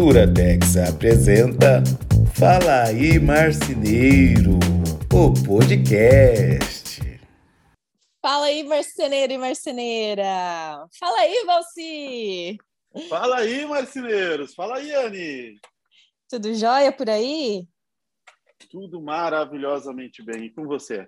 Duratex apresenta Fala aí Marceneiro, o podcast. Fala aí, marceneiro e marceneira. Fala aí, Valci. Fala aí, marceneiros. Fala aí, Anne. Tudo jóia por aí? Tudo maravilhosamente bem. E com você?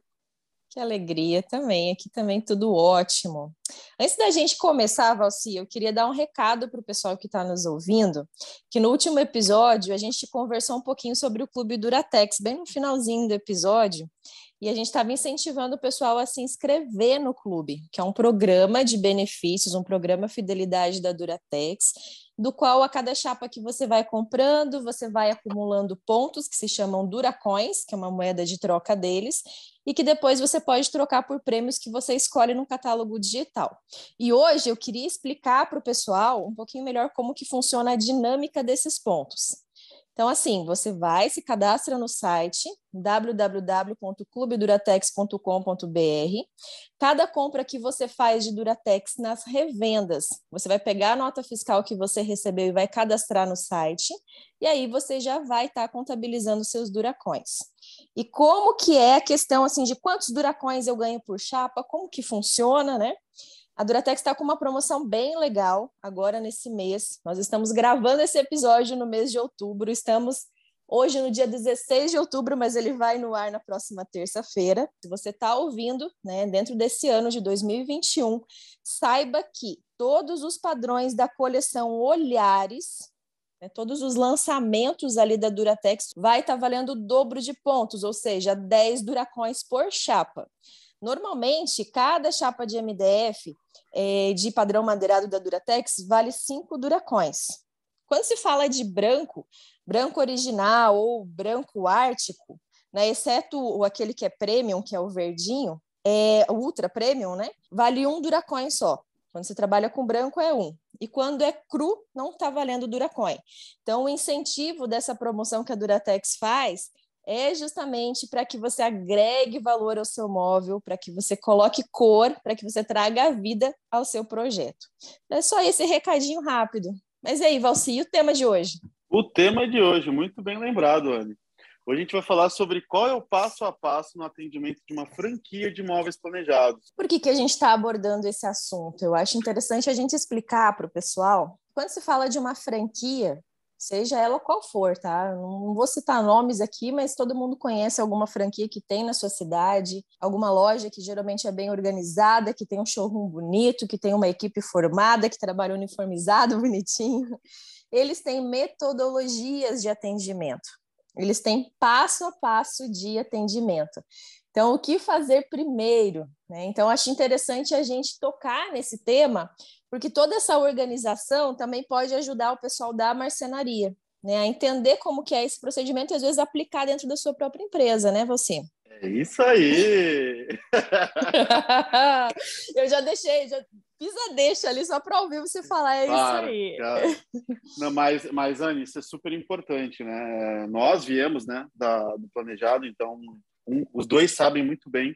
Que alegria também. Aqui também tudo ótimo. Antes da gente começar, Valci, eu queria dar um recado para o pessoal que está nos ouvindo, que no último episódio a gente conversou um pouquinho sobre o Clube Duratex, bem no finalzinho do episódio, e a gente estava incentivando o pessoal a se inscrever no clube, que é um programa de benefícios, um programa Fidelidade da Duratex, do qual a cada chapa que você vai comprando, você vai acumulando pontos que se chamam Duracoins, que é uma moeda de troca deles, e que depois você pode trocar por prêmios que você escolhe no catálogo digital. E hoje eu queria explicar para o pessoal um pouquinho melhor como que funciona a dinâmica desses pontos. Então, assim, você vai, se cadastra no site www.clubeduratex.com.br. Cada compra que você faz de Duratex nas revendas, você vai pegar a nota fiscal que você recebeu e vai cadastrar no site, e aí você já vai estar tá contabilizando seus Duracões. E como que é a questão assim de quantos Duracões eu ganho por chapa, como que funciona, né? A Duratex está com uma promoção bem legal agora nesse mês. Nós estamos gravando esse episódio no mês de outubro. Estamos hoje no dia 16 de outubro, mas ele vai no ar na próxima terça-feira. Se você está ouvindo, né, dentro desse ano de 2021, saiba que todos os padrões da coleção Olhares, né, todos os lançamentos ali da Duratex, vai estar tá valendo o dobro de pontos, ou seja, 10 Duracões por chapa. Normalmente, cada chapa de MDF é, de padrão madeirado da Duratex vale 5 Duracões. Quando se fala de branco, branco original ou branco ártico, né, exceto aquele que é premium, que é o verdinho, é ultra premium, né, vale um Duracoin só. Quando você trabalha com branco é um. E quando é cru, não está valendo Duracoin. Então, o incentivo dessa promoção que a Duratex faz é justamente para que você agregue valor ao seu móvel, para que você coloque cor, para que você traga vida ao seu projeto. É só esse recadinho rápido. Mas e aí, Valci, e o tema de hoje? O tema de hoje, muito bem lembrado, Anne. Hoje a gente vai falar sobre qual é o passo a passo no atendimento de uma franquia de móveis planejados. Por que, que a gente está abordando esse assunto? Eu acho interessante a gente explicar para o pessoal. Quando se fala de uma franquia, seja ela qual for, tá? Não vou citar nomes aqui, mas todo mundo conhece alguma franquia que tem na sua cidade, alguma loja que geralmente é bem organizada, que tem um showroom bonito, que tem uma equipe formada, que trabalha uniformizado, bonitinho. Eles têm metodologias de atendimento. Eles têm passo a passo de atendimento. Então, o que fazer primeiro? Né? Então, acho interessante a gente tocar nesse tema, porque toda essa organização também pode ajudar o pessoal da marcenaria, né, a entender como que é esse procedimento e às vezes aplicar dentro da sua própria empresa, né, você? É isso aí! Eu já deixei, já fiz a deixa ali só para ouvir você falar, é claro, isso aí. Não, mas, mas, Anne, isso é super importante, né? Nós viemos, né, da, do planejado, então um, os dois sabem muito bem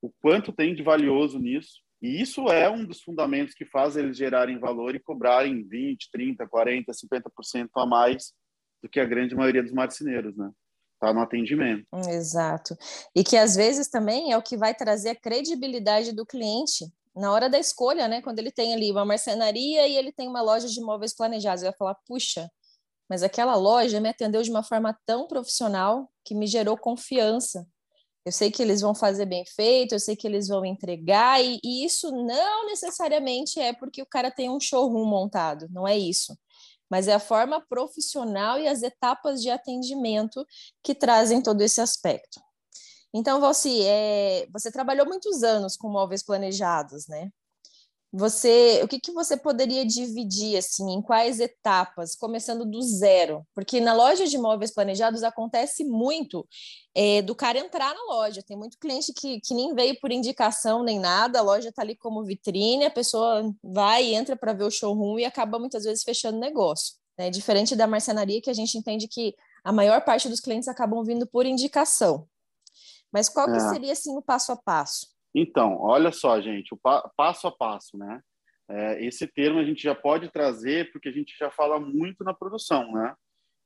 o quanto tem de valioso nisso, e isso é um dos fundamentos que faz eles gerarem valor e cobrarem 20, 30, 40, 50% a mais do que a grande maioria dos marceneiros, né? Tá no atendimento. Exato. E que às vezes também é o que vai trazer a credibilidade do cliente na hora da escolha, né? Quando ele tem ali uma marcenaria e ele tem uma loja de móveis planejados, ele vai falar: puxa, mas aquela loja me atendeu de uma forma tão profissional que me gerou confiança. Eu sei que eles vão fazer bem feito, eu sei que eles vão entregar, e, e, isso não necessariamente é porque o cara tem um showroom montado, não é isso. Mas é a forma profissional e as etapas de atendimento que trazem todo esse aspecto. Então, é, você trabalhou muitos anos com móveis planejados, né? Você, o que, que você poderia dividir assim, em quais etapas, começando do zero? Porque na loja de móveis planejados acontece muito é, do cara entrar na loja. Tem muito cliente que, que nem veio por indicação nem nada, a loja está ali como vitrine, a pessoa vai, entra para ver o showroom e acaba muitas vezes fechando negócio. Né? Diferente da marcenaria, que a gente entende que a maior parte dos clientes acabam vindo por indicação. Mas qual que é. seria assim o passo a passo? Então, olha só, gente, o pa passo a passo, né? É, esse termo a gente já pode trazer porque a gente já fala muito na produção, né?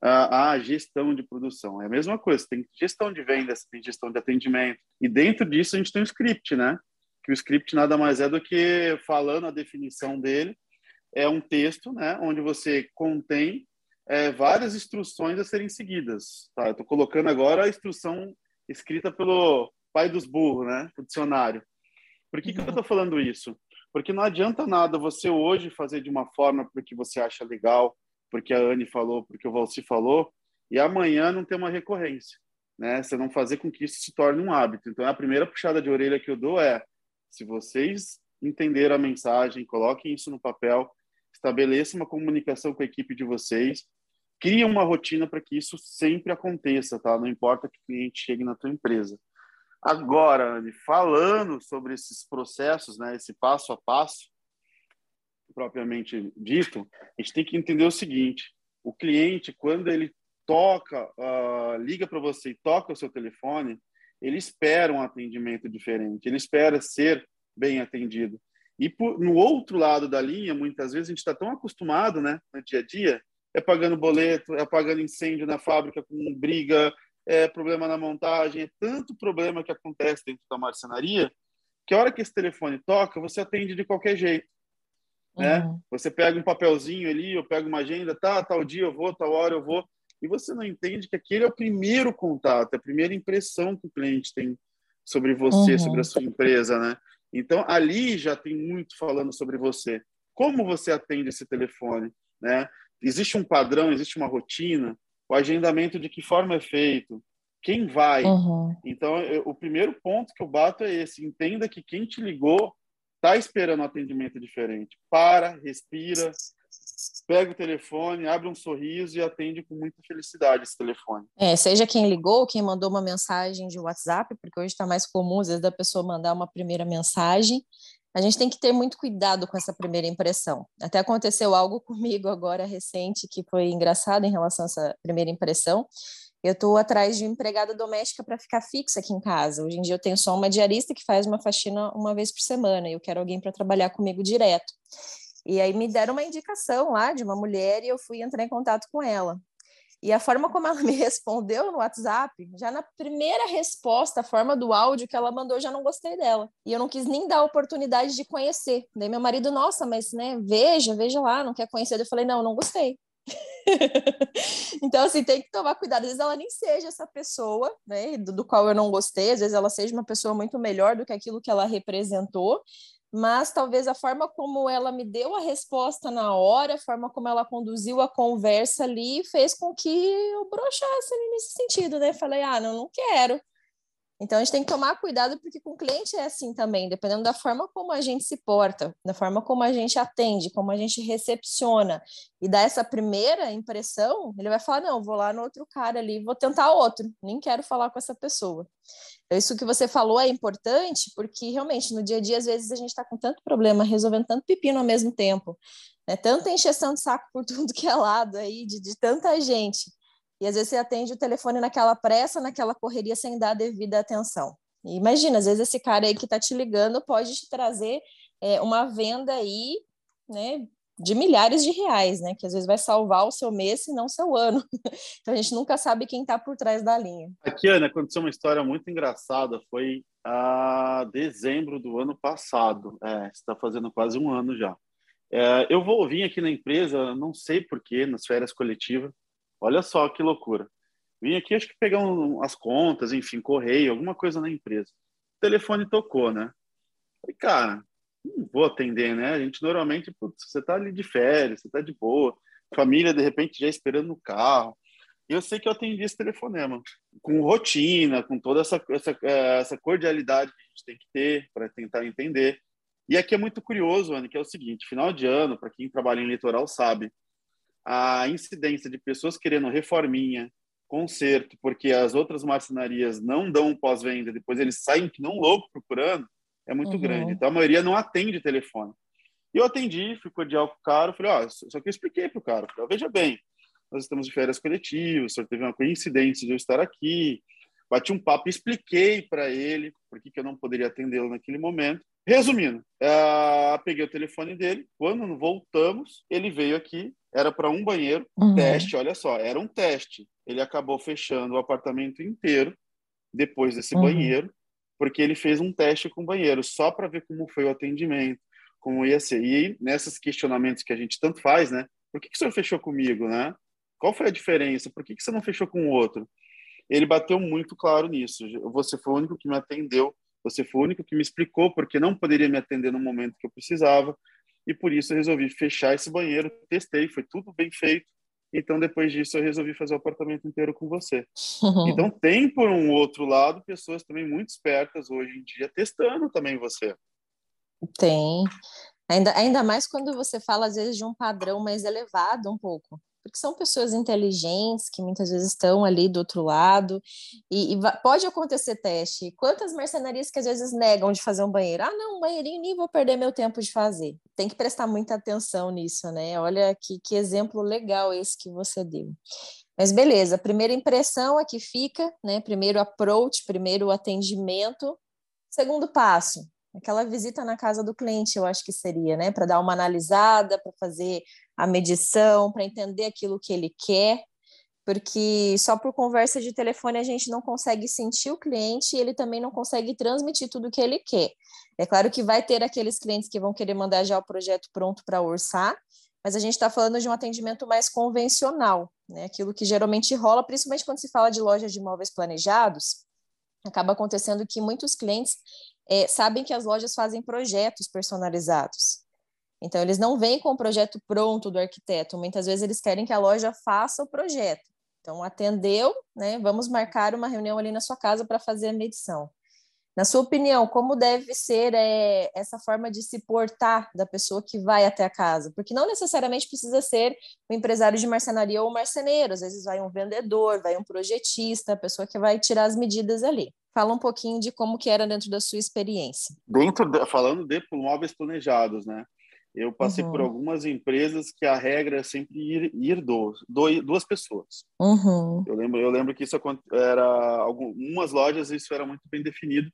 A, gestão de produção. É a mesma coisa, tem gestão de vendas, tem gestão de atendimento. E dentro disso a gente tem um script, né? Que o script nada mais é do que, falando a definição dele, é um texto, né? Onde você contém é, várias instruções a serem seguidas. Tá? Estou colocando agora a instrução escrita pelo pai dos burros, né? O dicionário. Por que, que eu estou falando isso? Porque não adianta nada você hoje fazer de uma forma porque você acha legal, porque a Anne falou, porque o Valci falou, e amanhã não ter uma recorrência, né? Você não fazer com que isso se torne um hábito. Então, a primeira puxada de orelha que eu dou é: se vocês entenderam a mensagem, coloquem isso no papel, estabeleça uma comunicação com a equipe de vocês, crie uma rotina para que isso sempre aconteça, tá? Não importa que cliente chegue na tua empresa. Agora, falando sobre esses processos, né, esse passo a passo, propriamente dito, a gente tem que entender o seguinte: o cliente, quando ele toca, uh, liga para você e toca o seu telefone, ele espera um atendimento diferente, ele espera ser bem atendido. E por, no outro lado da linha, muitas vezes a gente está tão acostumado, né, no dia a dia, é pagando boleto, é pagando incêndio na fábrica com briga, é problema na montagem, é tanto problema que acontece dentro da marcenaria, que a hora que esse telefone toca, você atende de qualquer jeito. Né? Uhum. Você pega um papelzinho ali, eu pego uma agenda, tá, tal dia eu vou, tal hora eu vou, e você não entende que aquele é o primeiro contato, é a primeira impressão que o cliente tem sobre você, uhum. sobre a sua empresa, né? Então, ali já tem muito falando sobre você. Como você atende esse telefone, né? Existe um padrão, existe uma rotina, o agendamento de que forma é feito, quem vai. Uhum. Então, eu, o primeiro ponto que eu bato é esse: entenda que quem te ligou está esperando um atendimento diferente. Para, respira, pega o telefone, abre um sorriso e atende com muita felicidade esse telefone. É, seja quem ligou, quem mandou uma mensagem de WhatsApp, porque hoje está mais comum, às vezes, da pessoa mandar uma primeira mensagem. A gente tem que ter muito cuidado com essa primeira impressão. Até aconteceu algo comigo agora recente que foi engraçado em relação a essa primeira impressão. Eu estou atrás de empregada doméstica para ficar fixa aqui em casa. Hoje em dia eu tenho só uma diarista que faz uma faxina uma vez por semana e eu quero alguém para trabalhar comigo direto. E aí me deram uma indicação lá de uma mulher e eu fui entrar em contato com ela. E a forma como ela me respondeu no WhatsApp, já na primeira resposta, a forma do áudio que ela mandou, eu já não gostei dela. E eu não quis nem dar a oportunidade de conhecer. Daí meu marido, nossa, mas né, veja, veja lá, não quer conhecer. Eu falei, não, não gostei. então, assim, tem que tomar cuidado. Às vezes ela nem seja essa pessoa, né, do, do, qual eu não gostei, às vezes ela seja uma pessoa muito melhor do que aquilo que ela representou, mas talvez a forma como ela me deu a resposta na hora, a forma como ela conduziu a conversa ali, fez com que eu broxasse nesse sentido, né? Falei, ah, não, não quero. Então a gente tem que tomar cuidado porque com o cliente é assim também, dependendo da forma como a gente se porta, da forma como a gente atende, como a gente recepciona e dá essa primeira impressão, ele vai falar: não, vou lá no outro cara ali, vou tentar outro, nem quero falar com essa pessoa. Então, isso que você falou é importante porque realmente no dia a dia, às vezes, a gente está com tanto problema, resolvendo tanto pepino ao mesmo tempo, né? tanta encheção de saco por tudo que é lado aí, de, de tanta gente e às vezes você atende o telefone naquela pressa, naquela correria, sem dar a devida atenção. E imagina, às vezes esse cara aí que está te ligando pode te trazer é, uma venda aí, né, de milhares de reais, né, que às vezes vai salvar o seu mês e não o seu ano. então a gente nunca sabe quem está por trás da linha. Aqui, Ana, aconteceu uma história muito engraçada. Foi a dezembro do ano passado. É, está fazendo quase um ano já. É, eu vou vir aqui na empresa, não sei porquê, nas férias coletivas. Olha só que loucura. Vim aqui, acho que pegar um, as contas, enfim, correio, alguma coisa na empresa. O telefone tocou, né? Falei, cara, não vou atender, né? A gente normalmente, putz, você tá ali de férias, você tá de boa, família de repente já esperando no carro. E eu sei que eu atendi esse telefonema com rotina, com toda essa, essa, é, essa cordialidade que a gente tem que ter para tentar entender. E aqui é muito curioso, Anne, que é o seguinte: final de ano, para quem trabalha em litoral sabe, a incidência de pessoas querendo reforminha, conserto, porque as outras marcenarias não dão pós-venda, depois eles saem que não louco procurando, é muito uhum. grande. Então a maioria não atende telefone. E eu atendi, fui cordial com o cara, falei, ó, só que eu expliquei para o cara, falei, veja bem, nós estamos de férias coletivas, o senhor teve uma coincidência de eu estar aqui, bati um papo, expliquei para ele por que, que eu não poderia atendê-lo naquele momento. Resumindo, uh, peguei o telefone dele. Quando voltamos, ele veio aqui. Era para um banheiro, uhum. teste. Olha só, era um teste. Ele acabou fechando o apartamento inteiro depois desse uhum. banheiro, porque ele fez um teste com o banheiro só para ver como foi o atendimento, como ia ser. E nesses questionamentos que a gente tanto faz, né? Por que, que o senhor fechou comigo, né? Qual foi a diferença? Por que, que você não fechou com o outro? Ele bateu muito claro nisso. Você foi o único que me atendeu, você foi o único que me explicou porque não poderia me atender no momento que eu precisava. E por isso eu resolvi fechar esse banheiro, testei, foi tudo bem feito. Então, depois disso, eu resolvi fazer o apartamento inteiro com você. Então, tem, por um outro lado, pessoas também muito espertas hoje em dia testando também você. Tem. Ainda, ainda mais quando você fala, às vezes, de um padrão mais elevado um pouco porque são pessoas inteligentes que muitas vezes estão ali do outro lado e, e, pode acontecer teste. Quantas mercenarias que às vezes negam de fazer um banheiro? Ah, não, um banheirinho nem vou perder meu tempo de fazer. Tem que prestar muita atenção nisso, né? Olha que, que exemplo legal esse que você deu. Mas beleza, primeira impressão é que fica, né? Primeiro approach, primeiro atendimento. Segundo passo, aquela visita na casa do cliente, eu acho que seria, né? Para dar uma analisada, para fazer a medição, para entender aquilo que ele quer, porque só por conversa de telefone a gente não consegue sentir o cliente e ele também não consegue transmitir tudo o que ele quer. É claro que vai ter aqueles clientes que vão querer mandar já o projeto pronto para orçar, mas a gente está falando de um atendimento mais convencional, né? Aquilo que geralmente rola, principalmente quando se fala de lojas de imóveis planejados, acaba acontecendo que muitos clientes é, sabem que as lojas fazem projetos personalizados. Então, eles não vêm com o projeto pronto do arquiteto, muitas vezes eles querem que a loja faça o projeto. Então, atendeu, né? Vamos marcar uma reunião ali na sua casa para fazer a medição. Na sua opinião, como deve ser é, essa forma de se portar da pessoa que vai até a casa? Porque não necessariamente precisa ser um empresário de marcenaria ou um marceneiro, às vezes vai um vendedor, vai um projetista, a pessoa que vai tirar as medidas ali. Fala um pouquinho de como que era dentro da sua experiência. Dentro, de, falando de móveis planejados, né? Eu passei uhum. por algumas empresas que a regra é sempre ir, ir dois, duas pessoas. Uhum. Eu lembro, eu lembro que isso era algumas lojas isso era muito bem definido,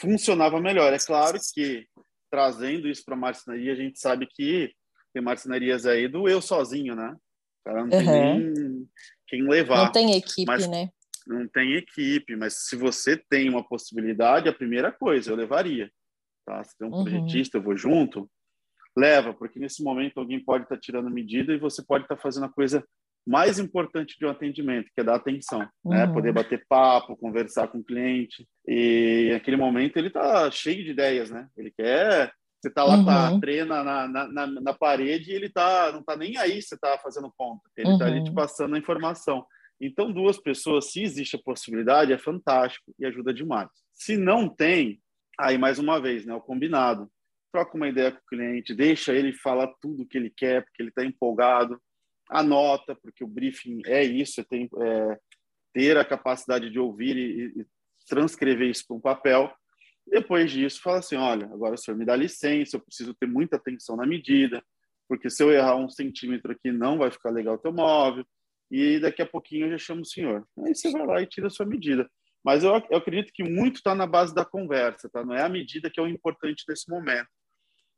funcionava melhor. É claro que trazendo isso para a marcenaria, a gente sabe que tem marcenarias aí do eu sozinho, né? Cara, não uhum. tem nem quem levar. Não tem equipe, mas, né? Não tem equipe, mas se você tem uma possibilidade, a primeira coisa eu levaria. Tá? Se tem um uhum. projetista, eu vou junto leva, porque nesse momento alguém pode estar tá tirando medida e você pode estar tá fazendo a coisa mais importante de um atendimento, que é dar atenção, né? uhum. né? Poder bater papo, conversar com o cliente. E naquele momento ele está cheio de ideias, né? Ele quer você tá lá, uhum. tá, treina na, na, na, na, parede e ele tá, não tá nem aí você tá fazendo conta. Ele uhum. tá ali te uhum. passando a informação. Então, duas pessoas, se existe a possibilidade, é fantástico e ajuda demais. Se não tem, aí mais uma vez, né, o combinado troca uma ideia com o cliente, deixa ele falar tudo o que ele quer, porque ele está empolgado, anota, porque o briefing é isso, é, tem, é, ter a capacidade de ouvir e, e transcrever isso para um papel. Depois disso, fala assim, olha, agora o senhor me dá licença, eu preciso ter muita atenção na medida, porque se eu errar um centímetro aqui, não vai ficar legal o teu móvel, e daqui a pouquinho eu já chamo o senhor. Aí você vai lá e tira a sua medida. Mas eu, eu acredito que muito está na base da conversa, tá? Não é a medida que é o importante nesse momento.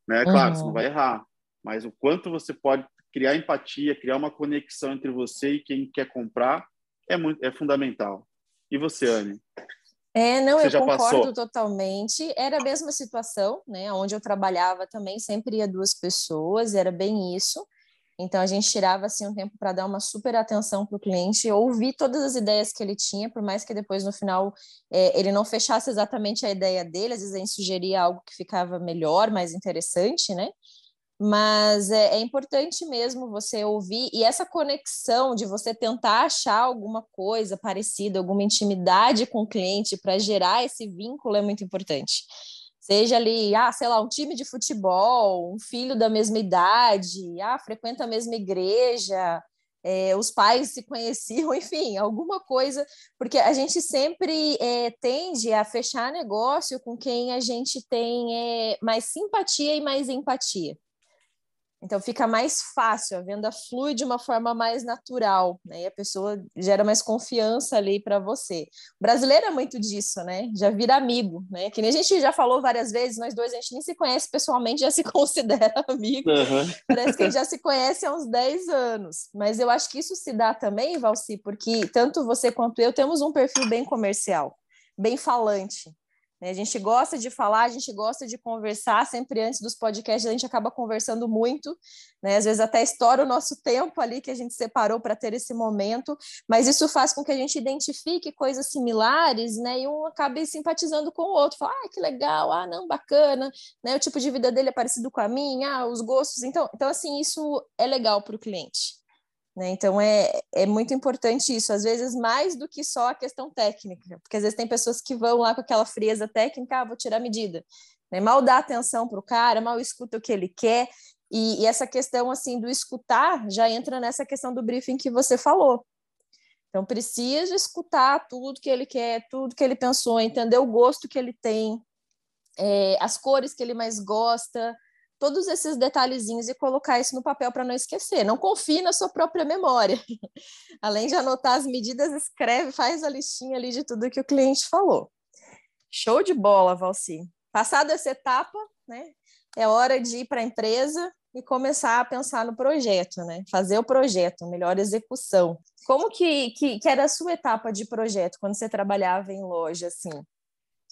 Né? Claro, uhum. você não vai errar, mas o quanto você pode criar empatia, criar uma conexão entre você e quem quer comprar é muito é fundamental. E você, Anne? É, não, você eu concordo passou? totalmente. Era a mesma situação, né? Onde eu trabalhava também sempre ia duas pessoas, era bem isso. Então a gente tirava assim um tempo para dar uma super atenção para o cliente, ouvir todas as ideias que ele tinha, por mais que depois no final é, ele não fechasse exatamente a ideia dele, às vezes a gente sugeria algo que ficava melhor, mais interessante, né? Mas é, é importante mesmo você ouvir e essa conexão de você tentar achar alguma coisa parecida, alguma intimidade com o cliente para gerar esse vínculo é muito importante. Seja ali, ah, sei lá, um time de futebol, um filho da mesma idade, ah, frequenta a mesma igreja, é, os pais se conheciam, enfim, alguma coisa, porque a gente sempre é, tende a fechar negócio com quem a gente tem é, mais simpatia e mais empatia. Então fica mais fácil, a venda flui de uma forma mais natural, né? E a pessoa gera mais confiança ali para você. O brasileiro é muito disso, né? Já vira amigo, né? Que nem a gente já falou várias vezes, nós dois a gente nem se conhece pessoalmente, já se considera amigo. Uhum. Parece que a gente já se conhece há uns 10 anos. Mas eu acho que isso se dá também, Valci, porque tanto você quanto eu temos um perfil bem comercial, bem falante. Né? A gente gosta de falar, a gente gosta de conversar, sempre antes dos podcasts a gente acaba conversando muito, né? às vezes até estoura o nosso tempo ali que a gente separou para ter esse momento, mas isso faz com que a gente identifique coisas similares, né? E um acabe simpatizando com o outro, fala, ah, que legal, ah, não, bacana, né? O tipo de vida dele é parecido com a minha, ah, os gostos, então, então assim, isso é legal para o cliente. Né? Então é, é muito importante isso, às vezes mais do que só a questão técnica, porque às vezes tem pessoas que vão lá com aquela frieza técnica, ah, vou tirar a medida, né? mal dá atenção para o cara, mal escuta o que ele quer, e, e, essa questão assim do escutar já entra nessa questão do briefing que você falou. Então precisa escutar tudo que ele quer, tudo que ele pensou, entender o gosto que ele tem, é, as cores que ele mais gosta, todos esses detalhezinhos e colocar isso no papel para não esquecer. Não confie na sua própria memória. Além de anotar as medidas, escreve, faz a listinha ali de tudo que o cliente falou. Show de bola, Valci. Passada essa etapa, né, é hora de ir para a empresa e começar a pensar no projeto, né? Fazer o projeto, melhor execução. Como que, que, que era a sua etapa de projeto quando você trabalhava em loja, assim?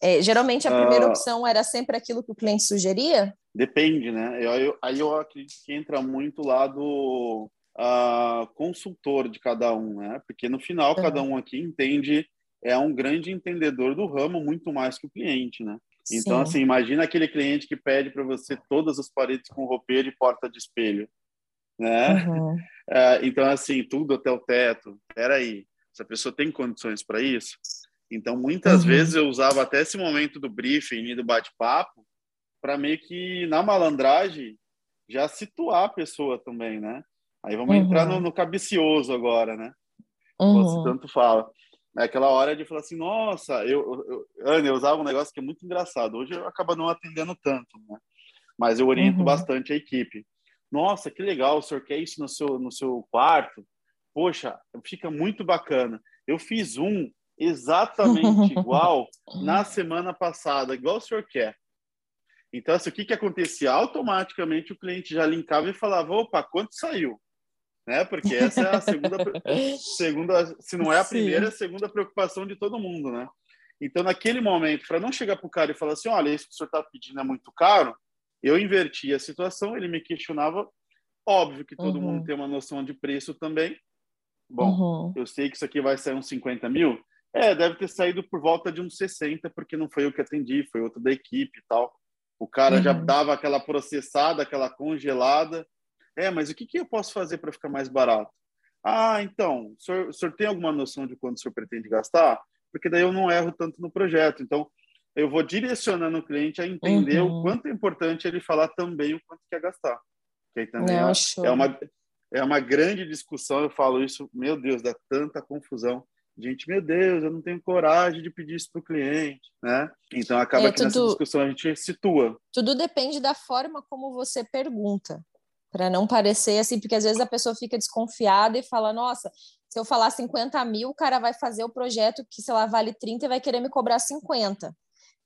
É, geralmente a primeira uh, opção era sempre aquilo que o cliente sugeria? Depende, né? Eu, eu, aí eu acredito que entra muito lá do uh, consultor de cada um, né? Porque no final uhum. cada um aqui entende, é um grande entendedor do ramo muito mais que o cliente, né? Então, Sim. assim, imagina aquele cliente que pede para você todas as paredes com roupeiro e porta de espelho, né? Uhum. Uh, então, assim, tudo até o teto. Peraí, essa pessoa tem condições para isso? Então, muitas uhum. vezes eu usava até esse momento do briefing e do bate-papo para meio que, na malandragem, já situar a pessoa também, né? Aí vamos uhum. entrar no, no, cabicioso agora, né? Uhum. Você tanto fala. É aquela hora de falar assim, nossa, eu, eu, Ana, eu usava um negócio que é muito engraçado. Hoje eu acabo não atendendo tanto, né? Mas eu oriento uhum. bastante a equipe. Nossa, que legal, o senhor quer isso no seu, no seu quarto? Poxa, fica muito bacana. Eu fiz um exatamente igual na semana passada, igual o senhor quer. Então, assim, o que, que acontecia? Automaticamente o cliente já linkava e falava: opa, quanto saiu? Né? Porque essa é a segunda, segunda se não é a primeira, é a segunda preocupação de todo mundo, né? Então, naquele momento, para não chegar para o cara e falar assim: olha, isso que o senhor está pedindo é muito caro, eu inverti a situação, ele me questionava. Óbvio que todo uhum. mundo tem uma noção de preço também. Bom, uhum. eu sei que isso aqui vai sair uns 50 mil, é, deve ter saído por volta de uns 60, porque não foi eu que atendi, foi outro da equipe e tal. O cara uhum. já dava aquela processada, aquela congelada. É, mas o que, que eu posso fazer para ficar mais barato? Ah, então, o senhor, o senhor tem alguma noção de quanto o senhor pretende gastar? Porque daí eu não erro tanto no projeto. Então, eu vou direcionando o cliente a entender uhum. o quanto é importante ele falar também o quanto quer gastar. Que aí também é, é, uma, é uma grande discussão. Eu falo isso, meu Deus, dá tanta confusão gente, meu Deus, eu não tenho coragem de pedir isso para o cliente, né? Então acaba é, que nessa discussão a gente situa. Tudo depende da forma como você pergunta, para não parecer assim, porque às vezes a pessoa fica desconfiada e fala, nossa, se eu falar 50 mil, o cara vai fazer o projeto que, sei lá, vale 30 e vai querer me cobrar 50.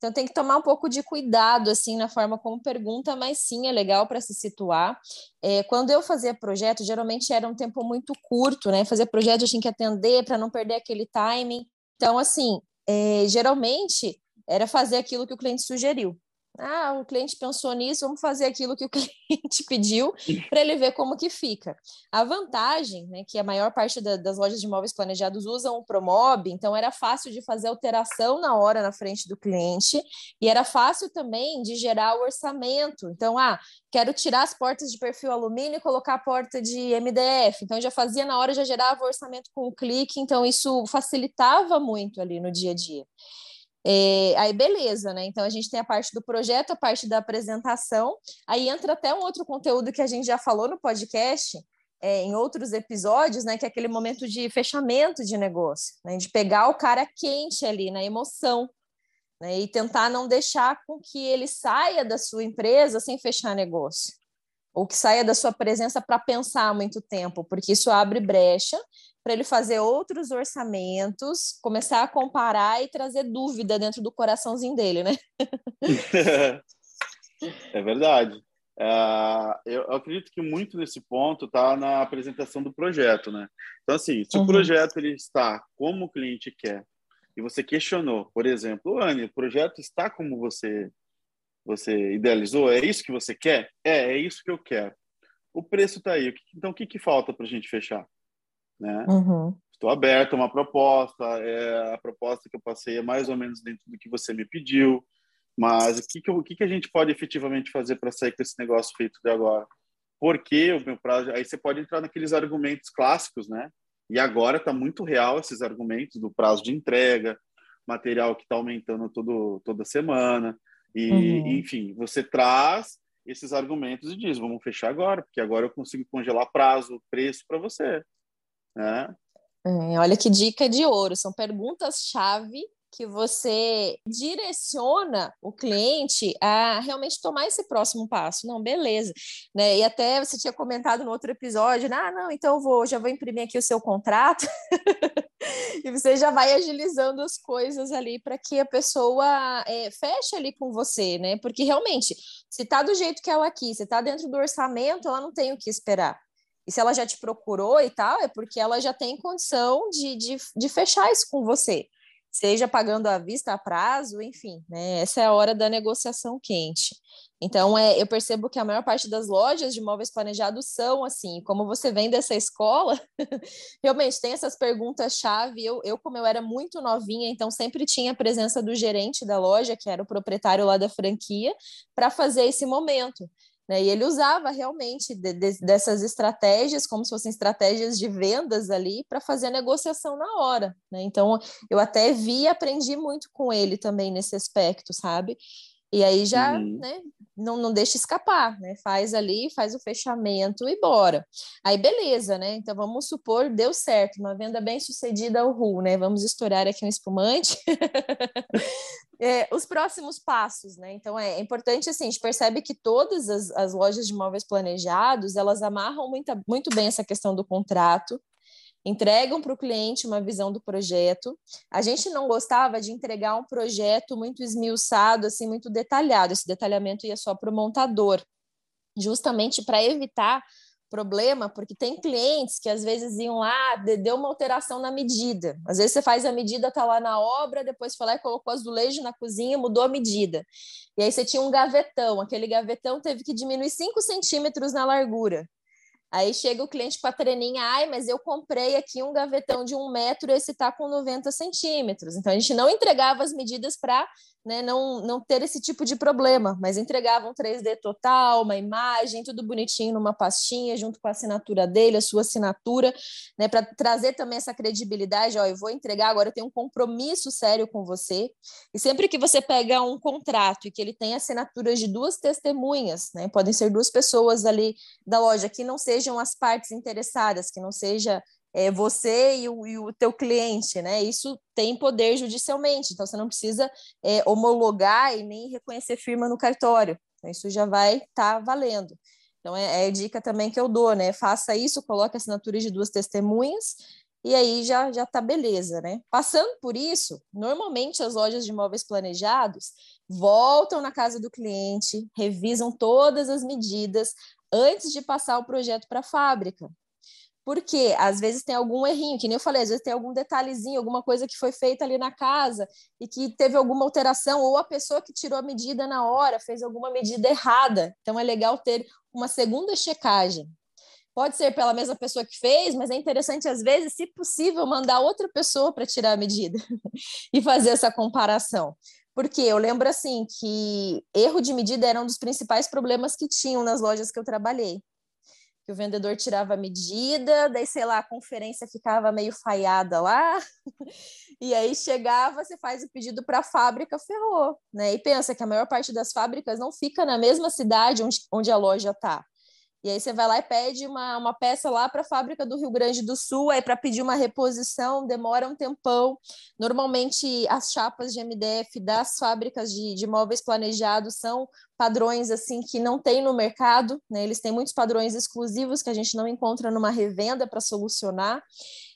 Então tem que tomar um pouco de cuidado assim na forma como pergunta, mas sim é legal para se situar. É, quando eu fazia projeto, geralmente era um tempo muito curto, né? Fazer projeto eu tinha que atender para não perder aquele timing. Então, assim, é, geralmente era fazer aquilo que o cliente sugeriu. Ah, o cliente pensou nisso, vamos fazer aquilo que o cliente pediu para ele ver como que fica. A vantagem, né, que a maior parte da, das lojas de imóveis planejados usam o Promob, então era fácil de fazer alteração na hora na frente do cliente e era fácil também de gerar o orçamento. Então, ah, quero tirar as portas de perfil alumínio e colocar a porta de MDF. Então, já fazia na hora, já gerava o orçamento com o clique, então isso facilitava muito ali no dia a dia. É, aí beleza, né? Então a gente tem a parte do projeto, a parte da apresentação, aí entra até um outro conteúdo que a gente já falou no podcast, é, em outros episódios, né? Que é aquele momento de fechamento de negócio, né? De pegar o cara quente ali, na emoção, né? E tentar não deixar com que ele saia da sua empresa sem fechar negócio. ou que saia da sua presença para pensar muito tempo, porque isso abre brecha para ele fazer outros orçamentos, começar a comparar e trazer dúvida dentro do coraçãozinho dele, né? é verdade. Uh, eu, eu, acredito que muito nesse ponto está na apresentação do projeto, né? Então, assim, se uhum. o projeto ele está como o cliente quer e você questionou, por exemplo, Anne, o projeto está como você você idealizou? É isso que você quer? É, é isso que eu quero. O preço está aí. Então, o que, que falta para a gente fechar? Né? Uhum. Estou aberto a uma proposta. É, a proposta que eu passei é mais ou menos dentro do que você me pediu. Mas o que, que, o que, que a gente pode efetivamente fazer para sair com esse negócio feito de agora? Porque o meu prazo. Aí você pode entrar naqueles argumentos clássicos, né? E agora está muito real esses argumentos do prazo de entrega, material que está aumentando todo, toda semana. E, uhum. enfim, você traz esses argumentos e diz: vamos fechar agora, porque agora eu consigo congelar prazo, preço para você. Né? É, olha que dica de ouro, são perguntas-chave que você direciona o cliente a realmente tomar esse próximo passo. Não, beleza. Né? E até você tinha comentado no outro episódio, né? ah, não, então eu vou, já vou imprimir aqui o seu contrato. e você já vai agilizando as coisas ali para que a pessoa é, feche ali com você, né? Porque realmente, se está do jeito que ela quis, se está dentro do orçamento, ela não tem o que esperar. E se ela já te procurou e tal, é porque ela já tem condição de, de, de fechar isso com você seja pagando à vista, a prazo, enfim, né? Essa é a hora da negociação quente. Então, é, eu percebo que a maior parte das lojas de móveis planejados são assim. Como você vem dessa escola, realmente tem essas perguntas-chave. Eu, eu, como eu era muito novinha, então sempre tinha a presença do gerente da loja, que era o proprietário lá da franquia, para fazer esse momento. Né? E ele usava realmente de, de, dessas estratégias, como se fossem estratégias de vendas ali, para fazer a negociação na hora. Né? Então, eu até vi e aprendi muito com ele também nesse aspecto, sabe? E aí já uhum. né, não, não deixa escapar, né? Faz ali, faz o fechamento e bora. Aí beleza, né? Então vamos supor, deu certo, uma venda bem sucedida ao RU, né? Vamos estourar aqui um espumante. é, os próximos passos, né? Então é importante assim, a gente percebe que todas as, as lojas de móveis planejados elas amarram muito, muito bem essa questão do contrato, entregam para o cliente uma visão do projeto. A gente não gostava de entregar um projeto muito esmiuçado, assim, muito detalhado. Esse detalhamento ia só para o montador, justamente para evitar problema, porque tem clientes que às vezes iam lá, deu uma alteração na medida. Às vezes você faz a medida, tá lá na obra, depois foi lá e colocou azulejo na cozinha, mudou a medida. E aí você tinha um gavetão, aquele gavetão teve que diminuir 5 centímetros na largura. Aí chega o cliente com a treninha, ai, mas eu comprei aqui um gavetão de um metro, esse está com 90 centímetros. Então a gente não entregava as medidas para né, não, não ter esse tipo de problema, mas entregava um 3D total, uma imagem, tudo bonitinho numa pastinha, junto com a assinatura dele, a sua assinatura, né, para trazer também essa credibilidade. Ó, eu vou entregar agora, eu tenho um compromisso sério com você. E sempre que você pega um contrato e que ele tem assinaturas de duas testemunhas, né, podem ser duas pessoas ali da loja que não sejam as partes interessadas, que não seja é, você e o, e o teu cliente, né? Isso tem poder judicialmente, então você não precisa é, homologar e nem reconhecer firma no cartório. Então, isso já vai estar tá valendo. Então, é, é, a dica também que eu dou, né? Faça isso, coloque assinatura de duas testemunhas e aí já já tá beleza, né? Passando por isso, normalmente as lojas de imóveis planejados voltam na casa do cliente, revisam todas as medidas antes de passar o projeto para a fábrica. Porque às vezes tem algum errinho, que nem eu falei, às vezes tem algum detalhezinho, alguma coisa que foi feita ali na casa e que teve alguma alteração, ou a pessoa que tirou a medida na hora fez alguma medida errada. Então é legal ter uma segunda checagem. Pode ser pela mesma pessoa que fez, mas é interessante, às vezes, se possível, mandar outra pessoa para tirar a medida e fazer essa comparação. Porque eu lembro assim que erro de medida era um dos principais problemas que tinham nas lojas que eu trabalhei que o vendedor tirava a medida, daí, sei lá, a conferência ficava meio falhada lá, e aí chegava, você faz o pedido para a fábrica, ferrou, né? E pensa que a maior parte das fábricas não fica na mesma cidade onde, onde a loja está. E aí você vai lá e pede uma, uma peça lá para a fábrica do Rio Grande do Sul, aí para pedir uma reposição demora um tempão. Normalmente as chapas de MDF das fábricas de, de móveis planejados são padrões assim que não tem no mercado, né? Eles têm muitos padrões exclusivos que a gente não encontra numa revenda para solucionar.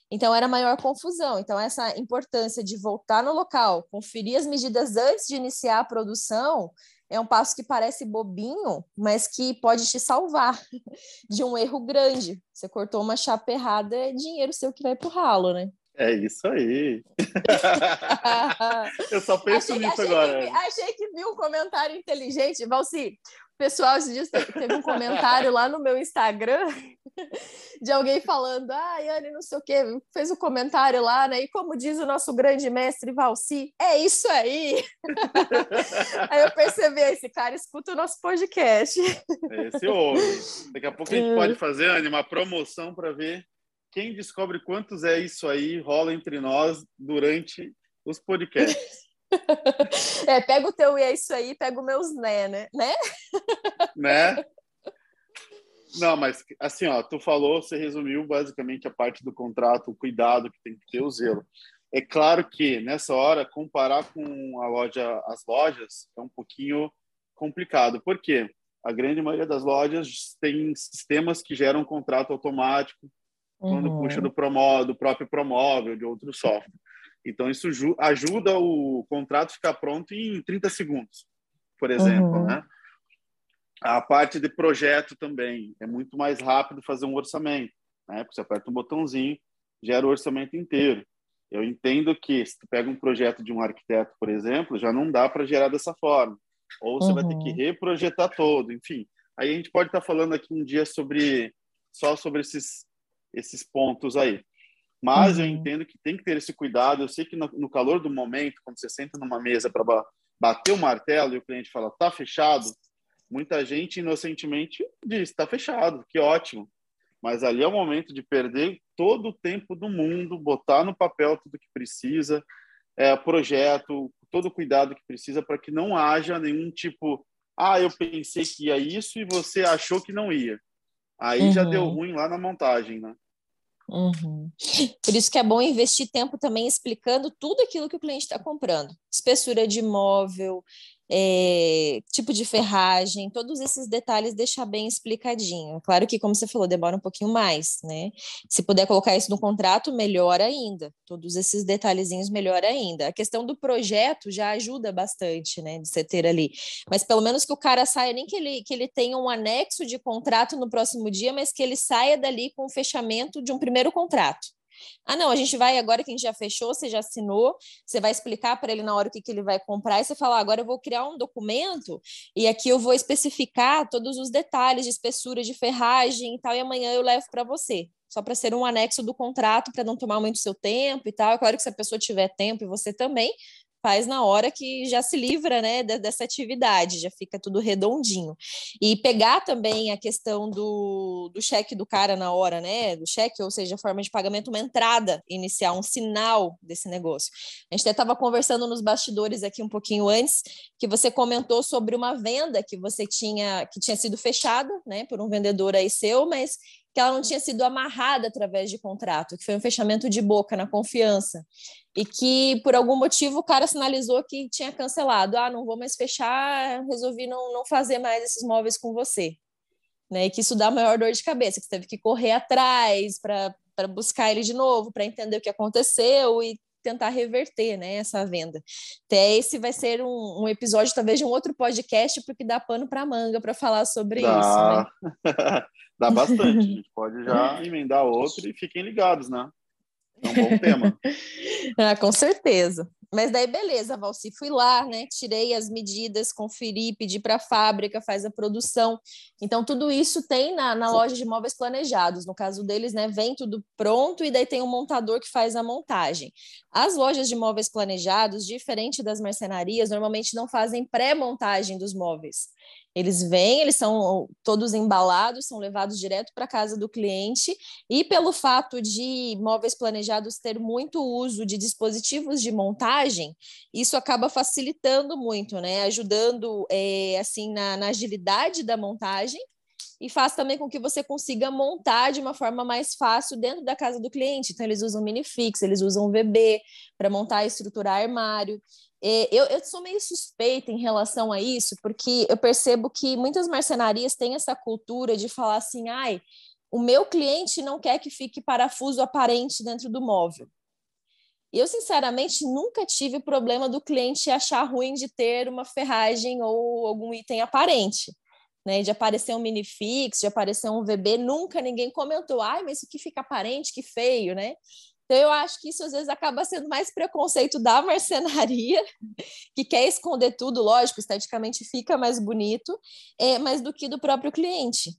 Então era maior confusão. Então essa importância de voltar no local, conferir as medidas antes de iniciar a produção, é um passo que parece bobinho, mas que pode te salvar de um erro grande. Você cortou uma chapa errada, é dinheiro seu que vai pro ralo, né? É isso aí. Eu só penso achei, nisso achei agora. Que, achei que vi um comentário inteligente. Valci, pessoal esses dias teve um comentário lá no meu Instagram de alguém falando, ah, Yane, não sei o quê, fez um comentário lá, né? E como diz o nosso grande mestre Valci, é isso aí. aí eu percebi, esse cara escuta o nosso podcast. Esse ouve. Daqui a pouco a gente pode fazer, Anne, uma promoção para ver quem descobre quantos é isso aí rola entre nós durante os podcasts. É, pega o teu e é isso aí, pega os meus né, né? Né? né? Não, mas assim, ó, tu falou, você resumiu basicamente a parte do contrato, o cuidado que tem que ter, o zelo. É claro que nessa hora comparar com a loja, as lojas é um pouquinho complicado. Por quê? A grande maioria das lojas tem sistemas que geram contrato automático quando uhum. puxa do, promo, do próprio Promóvel, de outro software. Então, isso ajuda o contrato a ficar pronto em 30 segundos, por exemplo, uhum. né? A parte de projeto também é muito mais rápido fazer um orçamento, né? Porque você aperta um botãozinho, gera o orçamento inteiro. Eu entendo que se tu pega um projeto de um arquiteto, por exemplo, já não dá para gerar dessa forma. Ou você uhum. vai ter que uhum. reprojetar todo, enfim. Aí a gente pode estar tá falando aqui um dia sobre só sobre esses esses pontos aí. Mas uhum. eu entendo que tem que ter esse cuidado. Eu sei que no, no calor do momento, quando você senta numa mesa para bater o martelo e o cliente fala, tá fechado, muita gente inocentemente diz, tá fechado, que ótimo. Mas ali é o momento de perder todo o tempo do mundo, botar no papel tudo que precisa, é, projeto, todo o cuidado que precisa para que não haja nenhum tipo, ah, eu pensei que ia isso e você achou que não ia. Aí uhum. já deu uhum. ruim lá na montagem, né? Uhum. Por isso que é bom investir tempo também explicando tudo aquilo que o cliente está comprando. Espessura de móvel, é, tipo de ferragem, todos esses detalhes deixar bem explicadinho. Claro que, como você falou, demora um pouquinho mais, né? Se puder colocar isso no contrato, melhor ainda. Todos esses detalhezinhos, melhor ainda. A questão do projeto já ajuda bastante, né? De você ter ali. Mas pelo menos que o cara saia, nem que ele, que ele tenha um anexo de contrato no próximo dia, mas que ele saia dali com o fechamento de um primeiro contrato. Ah, não, a gente vai agora que a gente já fechou, você já assinou, você vai explicar para ele na hora o que, que ele vai comprar, e você fala, ah, agora eu vou criar um documento e aqui eu vou especificar todos os detalhes de espessura de ferragem e tal, e amanhã eu levo para você. Só para ser um anexo do contrato, para não tomar muito seu tempo e tal. É claro que se a pessoa tiver tempo e você também, faz na hora que já se livra né, dessa atividade, já fica tudo redondinho. E pegar também a questão do, do cheque do cara na hora, né? Do cheque, ou seja, a forma de pagamento, uma entrada inicial, um sinal desse negócio. A gente até estava conversando nos bastidores aqui um pouquinho antes, que você comentou sobre uma venda que você tinha, que tinha sido fechada, né, por um vendedor aí seu, mas que ela não tinha sido amarrada através de contrato, que foi um fechamento de boca na confiança. E que por algum motivo o cara sinalizou que tinha cancelado, ah, não vou mais fechar, resolvi não, não fazer mais esses móveis com você, né? E que isso dá maior dor de cabeça, que você teve que correr atrás para buscar ele de novo, para entender o que aconteceu e tentar reverter né, essa venda. Até esse vai ser um, um episódio, talvez, de um outro podcast, porque dá pano para manga para falar sobre dá. isso. Né? Dá bastante. A gente pode já emendar outro e fiquem ligados, né? É um bom tema. ah, com certeza. Mas daí, beleza, Valci, fui lá, né? Tirei as medidas, conferi, pedi para a fábrica, faz a produção. Então, tudo isso tem na, na loja de móveis planejados. No caso deles, né? Vem tudo pronto e daí tem um montador que faz a montagem. As lojas de móveis planejados, diferente das marcenarias, normalmente não fazem pré-montagem dos móveis. Eles vêm, eles são todos embalados, são levados direto para casa do cliente, e pelo fato de móveis planejados ter muito uso de dispositivos de montagem, isso acaba facilitando muito, né? Ajudando é, assim na, na agilidade da montagem e faz também com que você consiga montar de uma forma mais fácil dentro da casa do cliente. Então, eles usam minifix, eles usam VB para montar e estruturar armário. Eu, eu sou meio suspeita em relação a isso, porque eu percebo que muitas marcenarias têm essa cultura de falar assim, ai, o meu cliente não quer que fique parafuso aparente dentro do móvel. Eu, sinceramente, nunca tive problema do cliente achar ruim de ter uma ferragem ou algum item aparente. Né, de aparecer um minifix, de aparecer um VB, nunca ninguém comentou, ai, mas isso que fica aparente, que feio, né? Então, eu acho que isso às vezes acaba sendo mais preconceito da marcenaria, que quer esconder tudo, lógico, esteticamente fica mais bonito, é, mas do que do próprio cliente.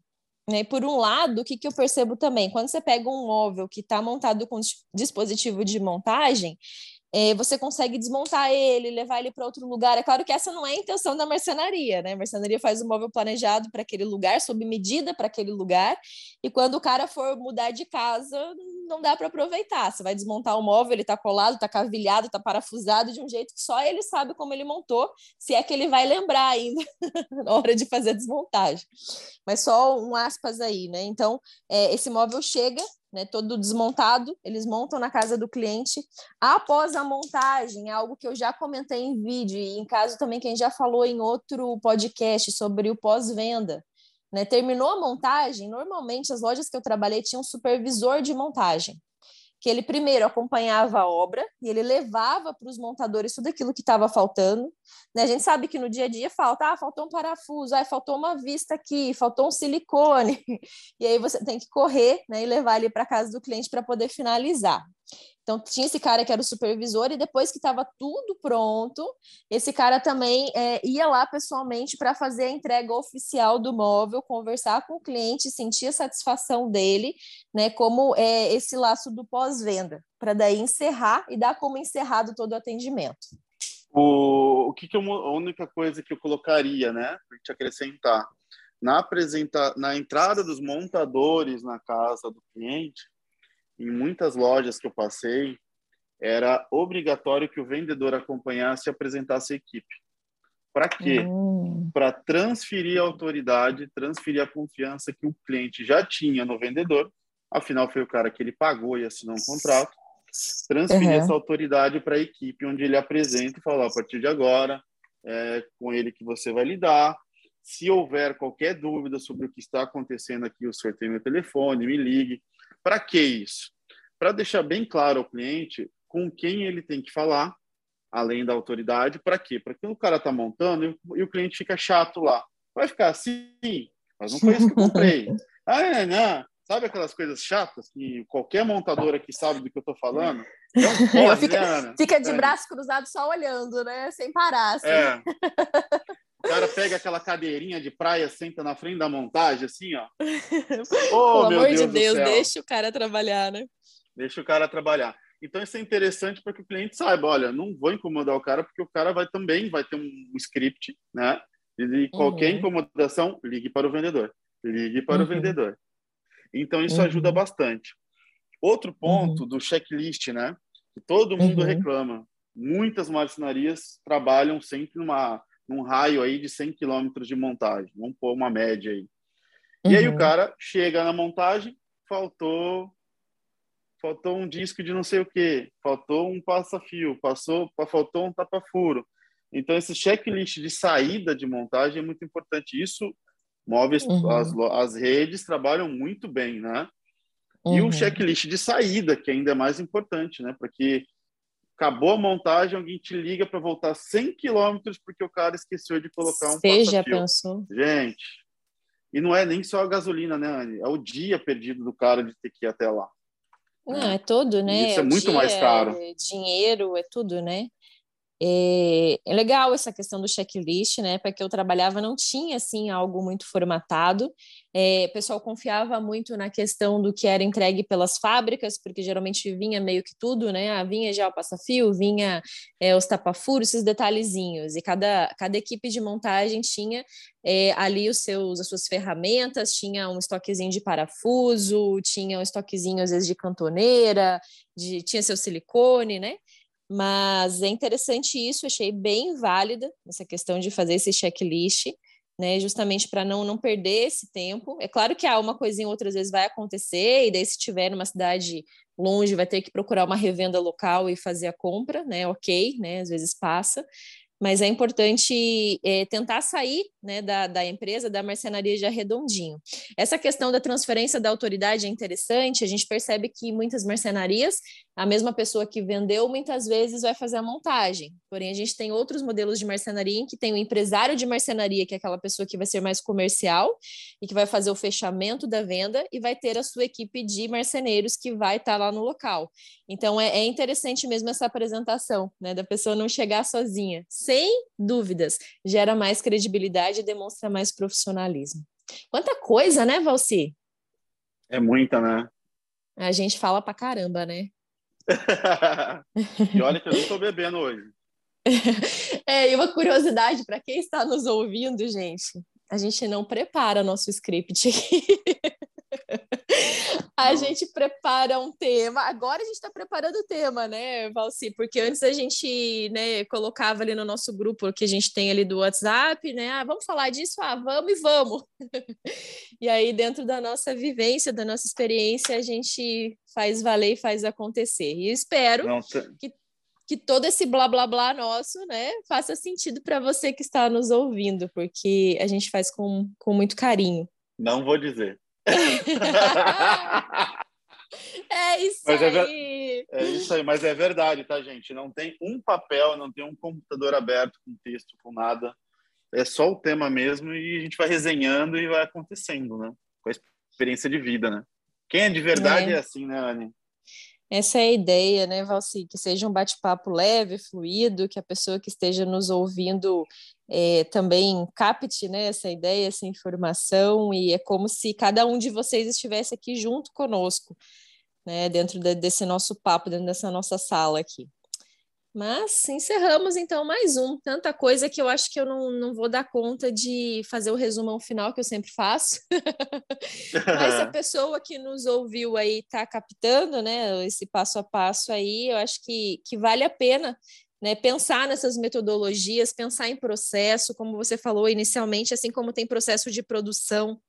Né? Por um lado, o que, que eu percebo também? Quando você pega um móvel que está montado com dispositivo de montagem, é, você consegue desmontar ele, levar ele para outro lugar. É claro que essa não é a intenção da marcenaria, né? A marcenaria faz o móvel planejado para aquele lugar, sob medida para aquele lugar, e quando o cara for mudar de casa, não dá para aproveitar. Você vai desmontar o móvel, ele está colado, está cavilhado, está parafusado de um jeito que só ele sabe como ele montou, se é que ele vai lembrar ainda na hora de fazer a desmontagem. Mas só um aspas aí, né? Então, é, esse móvel chega né, todo desmontado, eles montam na casa do cliente. Após a montagem, é algo que eu já comentei em vídeo e em caso também quem já falou em outro podcast sobre o pós-venda. Né? Terminou a montagem, normalmente as lojas que eu trabalhei tinham um supervisor de montagem que ele primeiro acompanhava a obra e ele levava para os montadores tudo aquilo que estava faltando. Né? A gente sabe que no dia a dia falta, ah, faltou um parafuso, ah, faltou uma vista aqui, faltou um silicone. E aí você tem que correr né, e levar ele para casa do cliente para poder finalizar. Então, tinha esse cara que era o supervisor, e depois que estava tudo pronto, esse cara também é, ia lá pessoalmente para fazer a entrega oficial do móvel, conversar com o cliente, sentir a satisfação dele, né? Como é esse laço do pós-venda, para daí encerrar e dar como encerrado todo o atendimento. O, o que, que a única coisa que eu colocaria, né, para te acrescentar, na, apresenta, na entrada dos montadores na casa do cliente, em muitas lojas que eu passei, era obrigatório que o vendedor acompanhasse e apresentasse a equipe. Para quê? Hum. Para transferir a autoridade, transferir a confiança que o cliente já tinha no vendedor, afinal foi o cara que ele pagou e assinou um contrato, transferir uhum. essa autoridade para a equipe, onde ele apresenta e fala, a partir de agora, é com ele que você vai lidar, se houver qualquer dúvida sobre o que está acontecendo aqui, o senhor tem meu telefone, me ligue. Para que isso? Para deixar bem claro ao cliente com quem ele tem que falar, além da autoridade, para quê? Para que o cara está montando e o cliente fica chato lá. Vai ficar assim, mas não foi isso que eu comprei. ah, é, não. Sabe aquelas coisas chatas que qualquer montadora que sabe do que eu estou falando? Pode, fica, né, fica de é. braço cruzado só olhando, né? Sem parar. Assim. É. O cara pega aquela cadeirinha de praia, senta na frente da montagem, assim, ó. Oh, Pelo amor Deus de Deus, deixa o cara trabalhar, né? Deixa o cara trabalhar. Então isso é interessante para que o cliente saiba, olha, não vou incomodar o cara porque o cara vai também vai ter um script, né? E qualquer uhum. incomodação, ligue para o vendedor. Ligue para uhum. o vendedor. Então isso uhum. ajuda bastante. Outro ponto uhum. do checklist, né? Que todo mundo uhum. reclama. Muitas marcenarias trabalham sempre numa num raio aí de 100 quilômetros de montagem. Vamos pôr uma média aí. E aí o uhum. cara chega na montagem, faltou faltou um disco de não sei o que, faltou um passa-fio, passou, faltou um tapa-furo. Então esse checklist de saída de montagem é muito importante. Isso móveis, uhum. as, as redes trabalham muito bem, né? Uhum. E o uhum. checklist de saída, que ainda é mais importante, né? Porque acabou a montagem, alguém te liga para voltar 100 quilômetros porque o cara esqueceu de colocar um Você já pensou? Gente, e não é nem só a gasolina, né, Anny? É o dia perdido do cara de ter que ir até lá. Não, é tudo, né? Isso é, é muito dia, mais caro. É dinheiro, é tudo, né? É, é, legal essa questão do checklist, né? Porque eu trabalhava não tinha assim algo muito formatado. É, o pessoal confiava muito na questão do que era entregue pelas fábricas, porque geralmente vinha meio que tudo, né? Ah, vinha já o passa-fio, vinha é, os tapa-furos, esses detalhezinhos. E cada, cada equipe de montagem tinha é, ali os seus, as suas ferramentas, tinha um estoquezinho de parafuso, tinha um estoquezinho às vezes de cantoneira, de, tinha seu silicone, né? Mas é interessante isso, achei bem válida essa questão de fazer esse checklist. né? Justamente para não, não perder esse tempo. É claro que há uma coisinha outras vezes vai acontecer, e daí se tiver numa cidade longe, vai ter que procurar uma revenda local e fazer a compra, né? Ok, né? Às vezes passa mas é importante é, tentar sair né, da, da empresa, da marcenaria já redondinho. Essa questão da transferência da autoridade é interessante, a gente percebe que muitas marcenarias, a mesma pessoa que vendeu, muitas vezes vai fazer a montagem, porém a gente tem outros modelos de marcenaria em que tem o empresário de marcenaria, que é aquela pessoa que vai ser mais comercial e que vai fazer o fechamento da venda, e vai ter a sua equipe de marceneiros que vai estar lá no local. Então é, é interessante mesmo essa apresentação, né, da pessoa não chegar sozinha sem dúvidas, gera mais credibilidade e demonstra mais profissionalismo. Quanta coisa, né, Valci? É muita, né? A gente fala pra caramba, né? e olha que eu não tô bebendo hoje. é, e uma curiosidade para quem está nos ouvindo, gente, a gente não prepara nosso script aqui. a gente prepara um tema. Agora a gente está preparando o tema, né, Valci? Porque antes a gente né, colocava ali no nosso grupo que a gente tem ali do WhatsApp, né? Ah, vamos falar disso? Ah, vamos e vamos. e aí, dentro da nossa vivência, da nossa experiência, a gente faz valer e faz acontecer. E espero que que todo esse blá blá blá nosso, né, faça sentido para você que está nos ouvindo, porque a gente faz com, com muito carinho. Não vou dizer. É isso mas aí. É, é, isso aí, mas é verdade, tá, gente? Não tem um papel, não tem um computador aberto com texto, com nada. É só o tema mesmo e a gente vai resenhando e vai acontecendo, né? Com a experiência de vida, né? Quem é de verdade é, é assim, né, Anne? Essa é a ideia, né, Valci? Que seja um bate-papo leve, fluido, que a pessoa que esteja nos ouvindo é, também capte né, essa ideia, essa informação, e é como se cada um de vocês estivesse aqui junto conosco, né, dentro de, desse nosso papo, dentro dessa nossa sala aqui. Mas encerramos então mais um. Tanta coisa que eu acho que eu não, não vou dar conta de fazer o resumão final que eu sempre faço. Mas se a pessoa que nos ouviu aí está captando, né, esse passo a passo aí, eu acho que, que vale a pena né, pensar nessas metodologias, pensar em processo, como você falou inicialmente, assim como tem processo de produção,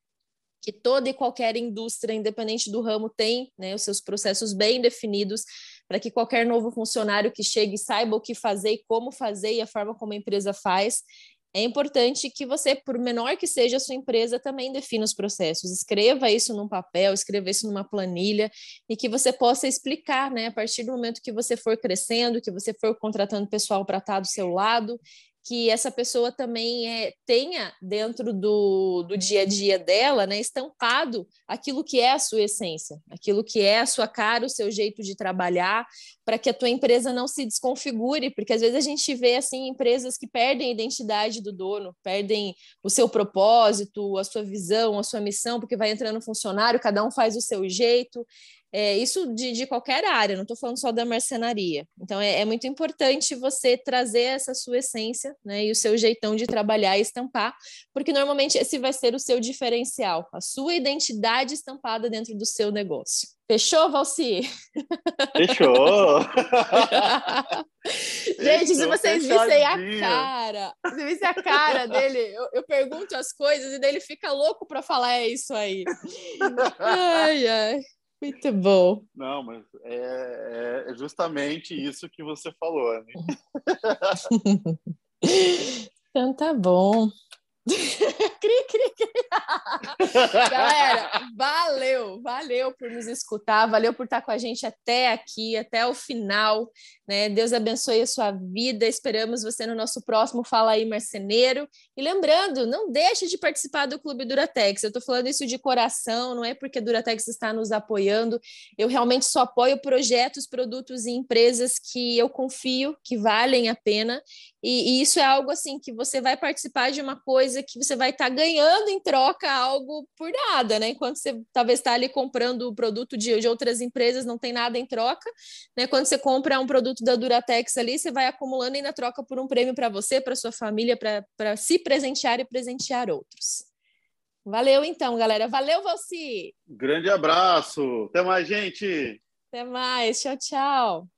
que toda e qualquer indústria, independente do ramo, tem né, os seus processos bem definidos para que qualquer novo funcionário que chegue saiba o que fazer e como fazer e a forma como a empresa faz. É importante que você, por menor que seja a sua empresa, também defina os processos. Escreva isso num papel, escreva isso numa planilha e que você possa explicar, né, a partir do momento que você for crescendo, que você for contratando pessoal para estar do seu lado que essa pessoa também é, tenha dentro do, do dia a dia dela, né, estampado aquilo que é a sua essência, aquilo que é a sua cara, o seu jeito de trabalhar, para que a tua empresa não se desconfigure, porque às vezes a gente vê assim empresas que perdem a identidade do dono, perdem o seu propósito, a sua visão, a sua missão, porque vai entrando funcionário, cada um faz o seu jeito, é, isso de, de, qualquer área, não estou falando só da marcenaria. Então, é, é, muito importante você trazer essa sua essência né, e o seu jeitão de trabalhar e estampar, porque normalmente esse vai ser o seu diferencial, a sua identidade estampada dentro do seu negócio. Fechou, Valci? Fechou! Gente, se vocês vissem a cara, se vissem a cara dele, eu, eu pergunto as coisas e dele fica louco para falar é isso aí. Ai, ai. Muito bom. Não, mas é, é justamente isso que você falou, Anne. então tá bom. cri, cri, cri. Galera, valeu, valeu por nos escutar, valeu por estar com a gente até aqui, até o final. Né? Deus abençoe a sua vida. Esperamos você no nosso próximo Fala aí Marceneiro. E lembrando, não deixe de participar do Clube Duratex. Eu estou falando isso de coração, não é porque a Duratex está nos apoiando. Eu realmente só apoio projetos, produtos e empresas que eu confio que valem a pena. E, e isso é algo assim que você vai participar de uma coisa que você vai estar tá ganhando em troca algo por nada, né? Enquanto você talvez está ali comprando o produto de, de outras empresas, não tem nada em troca, né? Quando você compra um produto da Duratex ali, você vai acumulando e ainda troca por um prêmio para você, para sua família, para se presentear e presentear outros. Valeu então, galera. Valeu, Valci! Grande abraço. Até mais, gente. Até mais. Tchau, tchau.